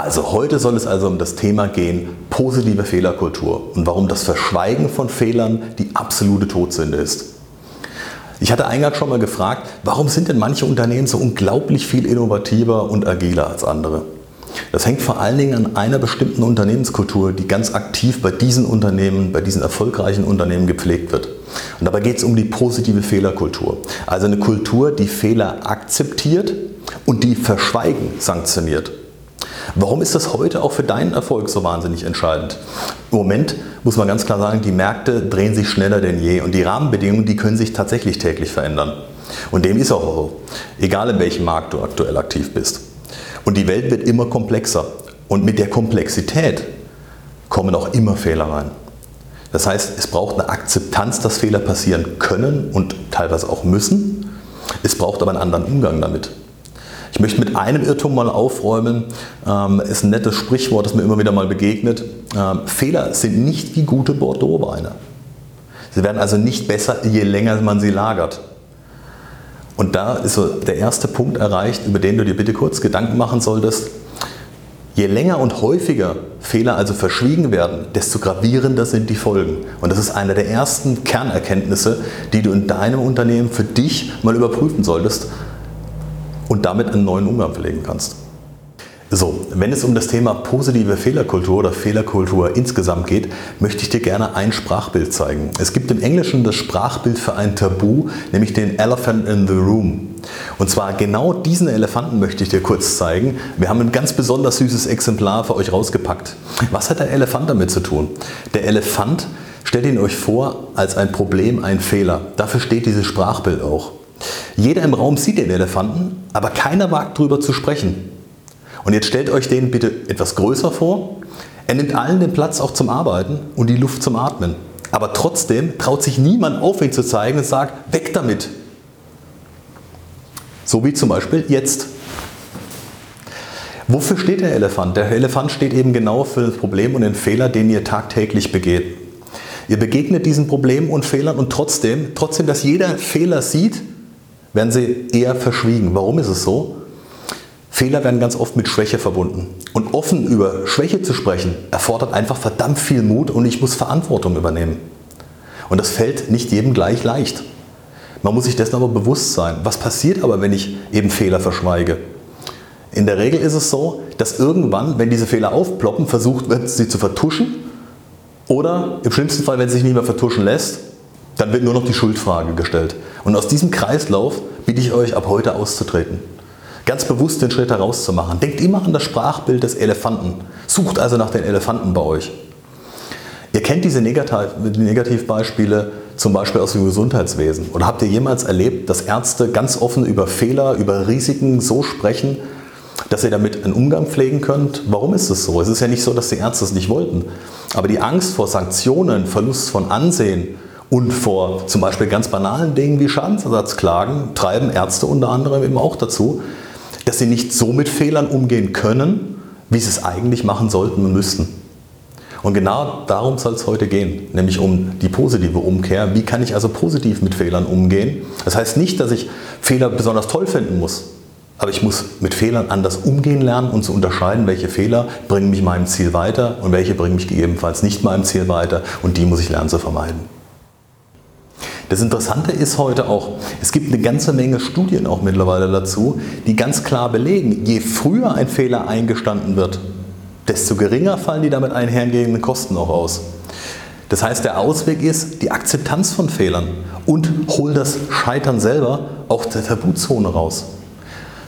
Also heute soll es also um das Thema gehen, positive Fehlerkultur und warum das Verschweigen von Fehlern die absolute Todsünde ist. Ich hatte eingangs schon mal gefragt, warum sind denn manche Unternehmen so unglaublich viel innovativer und agiler als andere? Das hängt vor allen Dingen an einer bestimmten Unternehmenskultur, die ganz aktiv bei diesen Unternehmen, bei diesen erfolgreichen Unternehmen gepflegt wird. Und dabei geht es um die positive Fehlerkultur. Also eine Kultur, die Fehler akzeptiert und die Verschweigen sanktioniert. Warum ist das heute auch für deinen Erfolg so wahnsinnig entscheidend? Im Moment muss man ganz klar sagen, die Märkte drehen sich schneller denn je und die Rahmenbedingungen, die können sich tatsächlich täglich verändern. Und dem ist auch so, egal in welchem Markt du aktuell aktiv bist. Und die Welt wird immer komplexer und mit der Komplexität kommen auch immer Fehler rein. Das heißt, es braucht eine Akzeptanz, dass Fehler passieren können und teilweise auch müssen. Es braucht aber einen anderen Umgang damit. Ich möchte mit einem Irrtum mal aufräumen. Ähm, ist ein nettes Sprichwort, das mir immer wieder mal begegnet. Ähm, Fehler sind nicht wie gute Bordeaux-Weine. Sie werden also nicht besser, je länger man sie lagert. Und da ist so der erste Punkt erreicht, über den du dir bitte kurz Gedanken machen solltest. Je länger und häufiger Fehler also verschwiegen werden, desto gravierender sind die Folgen. Und das ist eine der ersten Kernerkenntnisse, die du in deinem Unternehmen für dich mal überprüfen solltest, und damit einen neuen Umgang pflegen kannst. So, wenn es um das Thema positive Fehlerkultur oder Fehlerkultur insgesamt geht, möchte ich dir gerne ein Sprachbild zeigen. Es gibt im Englischen das Sprachbild für ein Tabu, nämlich den Elephant in the Room. Und zwar genau diesen Elefanten möchte ich dir kurz zeigen. Wir haben ein ganz besonders süßes Exemplar für euch rausgepackt. Was hat der Elefant damit zu tun? Der Elefant stellt ihn euch vor als ein Problem, ein Fehler. Dafür steht dieses Sprachbild auch. Jeder im Raum sieht den Elefanten, aber keiner wagt darüber zu sprechen. Und jetzt stellt euch den bitte etwas größer vor. Er nimmt allen den Platz auch zum Arbeiten und die Luft zum Atmen. Aber trotzdem traut sich niemand auf ihn zu zeigen und sagt, weg damit. So wie zum Beispiel jetzt. Wofür steht der Elefant? Der Elefant steht eben genau für das Problem und den Fehler, den ihr tagtäglich begeht. Ihr begegnet diesen Problemen und Fehlern und trotzdem, trotzdem, dass jeder Fehler sieht, werden sie eher verschwiegen. Warum ist es so? Fehler werden ganz oft mit Schwäche verbunden. Und offen über Schwäche zu sprechen, erfordert einfach verdammt viel Mut und ich muss Verantwortung übernehmen. Und das fällt nicht jedem gleich leicht. Man muss sich dessen aber bewusst sein. Was passiert aber, wenn ich eben Fehler verschweige? In der Regel ist es so, dass irgendwann, wenn diese Fehler aufploppen, versucht wird, sie zu vertuschen. Oder im schlimmsten Fall, wenn sie sich nicht mehr vertuschen lässt, dann wird nur noch die Schuldfrage gestellt. Und aus diesem Kreislauf bitte ich euch ab heute auszutreten. Ganz bewusst den Schritt herauszumachen. Denkt immer an das Sprachbild des Elefanten. Sucht also nach den Elefanten bei euch. Ihr kennt diese Negativbeispiele zum Beispiel aus dem Gesundheitswesen. Oder habt ihr jemals erlebt, dass Ärzte ganz offen über Fehler, über Risiken so sprechen, dass ihr damit einen Umgang pflegen könnt? Warum ist es so? Es ist ja nicht so, dass die Ärzte es nicht wollten. Aber die Angst vor Sanktionen, Verlust von Ansehen, und vor zum Beispiel ganz banalen Dingen wie Schadensersatzklagen treiben Ärzte unter anderem eben auch dazu, dass sie nicht so mit Fehlern umgehen können, wie sie es eigentlich machen sollten und müssten. Und genau darum soll es heute gehen, nämlich um die positive Umkehr. Wie kann ich also positiv mit Fehlern umgehen? Das heißt nicht, dass ich Fehler besonders toll finden muss, aber ich muss mit Fehlern anders umgehen lernen und zu unterscheiden, welche Fehler bringen mich meinem Ziel weiter und welche bringen mich gegebenenfalls nicht meinem Ziel weiter und die muss ich lernen zu vermeiden. Das Interessante ist heute auch, es gibt eine ganze Menge Studien auch mittlerweile dazu, die ganz klar belegen, je früher ein Fehler eingestanden wird, desto geringer fallen die damit einhergehenden Kosten auch aus. Das heißt, der Ausweg ist die Akzeptanz von Fehlern und hol das Scheitern selber auch der Tabuzone raus.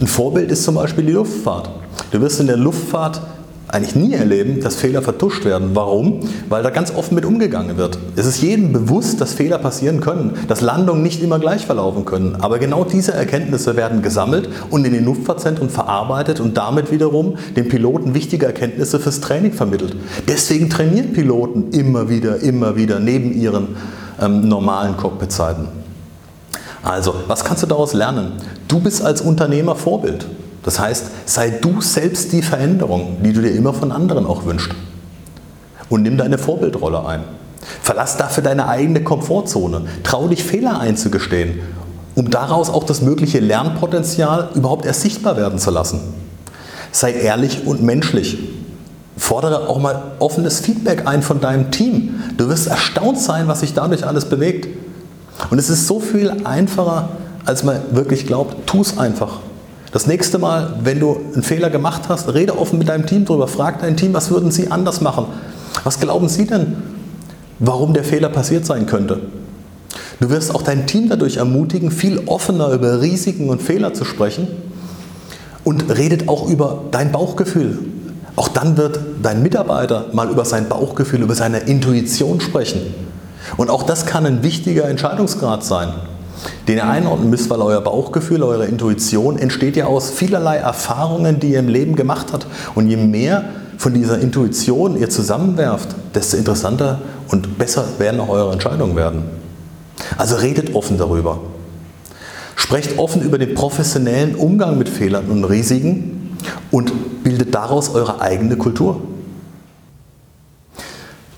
Ein Vorbild ist zum Beispiel die Luftfahrt. Du wirst in der Luftfahrt eigentlich nie erleben, dass Fehler vertuscht werden. Warum? Weil da ganz offen mit umgegangen wird. Es ist jedem bewusst, dass Fehler passieren können, dass Landungen nicht immer gleich verlaufen können. Aber genau diese Erkenntnisse werden gesammelt und in den Luftfahrtzentren verarbeitet und damit wiederum den Piloten wichtige Erkenntnisse fürs Training vermittelt. Deswegen trainieren Piloten immer wieder, immer wieder neben ihren ähm, normalen Cockpit-Zeiten. Also, was kannst du daraus lernen? Du bist als Unternehmer Vorbild. Das heißt, sei du selbst die Veränderung, die du dir immer von anderen auch wünschst. Und nimm deine Vorbildrolle ein. Verlass dafür deine eigene Komfortzone. Trau dich, Fehler einzugestehen, um daraus auch das mögliche Lernpotenzial überhaupt erst sichtbar werden zu lassen. Sei ehrlich und menschlich. Fordere auch mal offenes Feedback ein von deinem Team. Du wirst erstaunt sein, was sich dadurch alles bewegt. Und es ist so viel einfacher, als man wirklich glaubt. Tu es einfach. Das nächste Mal, wenn du einen Fehler gemacht hast, rede offen mit deinem Team darüber. Frag dein Team, was würden sie anders machen? Was glauben sie denn, warum der Fehler passiert sein könnte? Du wirst auch dein Team dadurch ermutigen, viel offener über Risiken und Fehler zu sprechen und redet auch über dein Bauchgefühl. Auch dann wird dein Mitarbeiter mal über sein Bauchgefühl, über seine Intuition sprechen. Und auch das kann ein wichtiger Entscheidungsgrad sein, den ihr einordnen müsst, weil euer Bauchgefühl, eure Intuition entsteht ja aus vielerlei Erfahrungen, die ihr im Leben gemacht habt. Und je mehr von dieser Intuition ihr zusammenwerft, desto interessanter und besser werden auch eure Entscheidungen werden. Also redet offen darüber. Sprecht offen über den professionellen Umgang mit Fehlern und Risiken und bildet daraus eure eigene Kultur.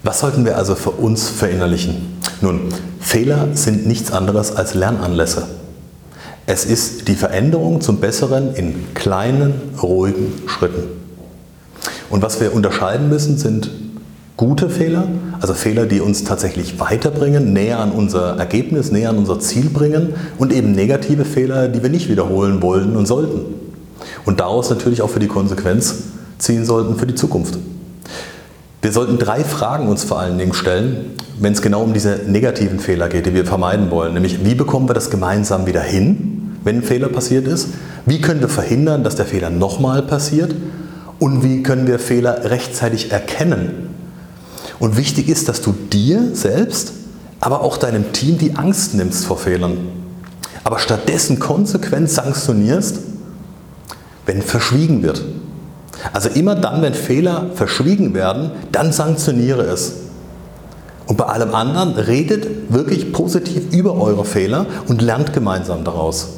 Was sollten wir also für uns verinnerlichen? Nun, Fehler sind nichts anderes als Lernanlässe. Es ist die Veränderung zum Besseren in kleinen, ruhigen Schritten. Und was wir unterscheiden müssen, sind gute Fehler, also Fehler, die uns tatsächlich weiterbringen, näher an unser Ergebnis, näher an unser Ziel bringen und eben negative Fehler, die wir nicht wiederholen wollen und sollten. Und daraus natürlich auch für die Konsequenz ziehen sollten für die Zukunft. Wir sollten drei Fragen uns vor allen Dingen stellen, wenn es genau um diese negativen Fehler geht, die wir vermeiden wollen. Nämlich, wie bekommen wir das gemeinsam wieder hin, wenn ein Fehler passiert ist? Wie können wir verhindern, dass der Fehler nochmal passiert? Und wie können wir Fehler rechtzeitig erkennen? Und wichtig ist, dass du dir selbst, aber auch deinem Team die Angst nimmst vor Fehlern. Aber stattdessen konsequent sanktionierst, wenn verschwiegen wird. Also immer dann, wenn Fehler verschwiegen werden, dann sanktioniere es. Und bei allem anderen redet wirklich positiv über eure Fehler und lernt gemeinsam daraus.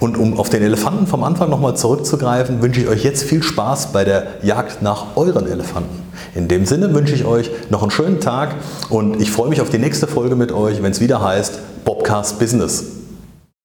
Und um auf den Elefanten vom Anfang nochmal zurückzugreifen, wünsche ich euch jetzt viel Spaß bei der Jagd nach euren Elefanten. In dem Sinne wünsche ich euch noch einen schönen Tag und ich freue mich auf die nächste Folge mit euch, wenn es wieder heißt Bobcast Business.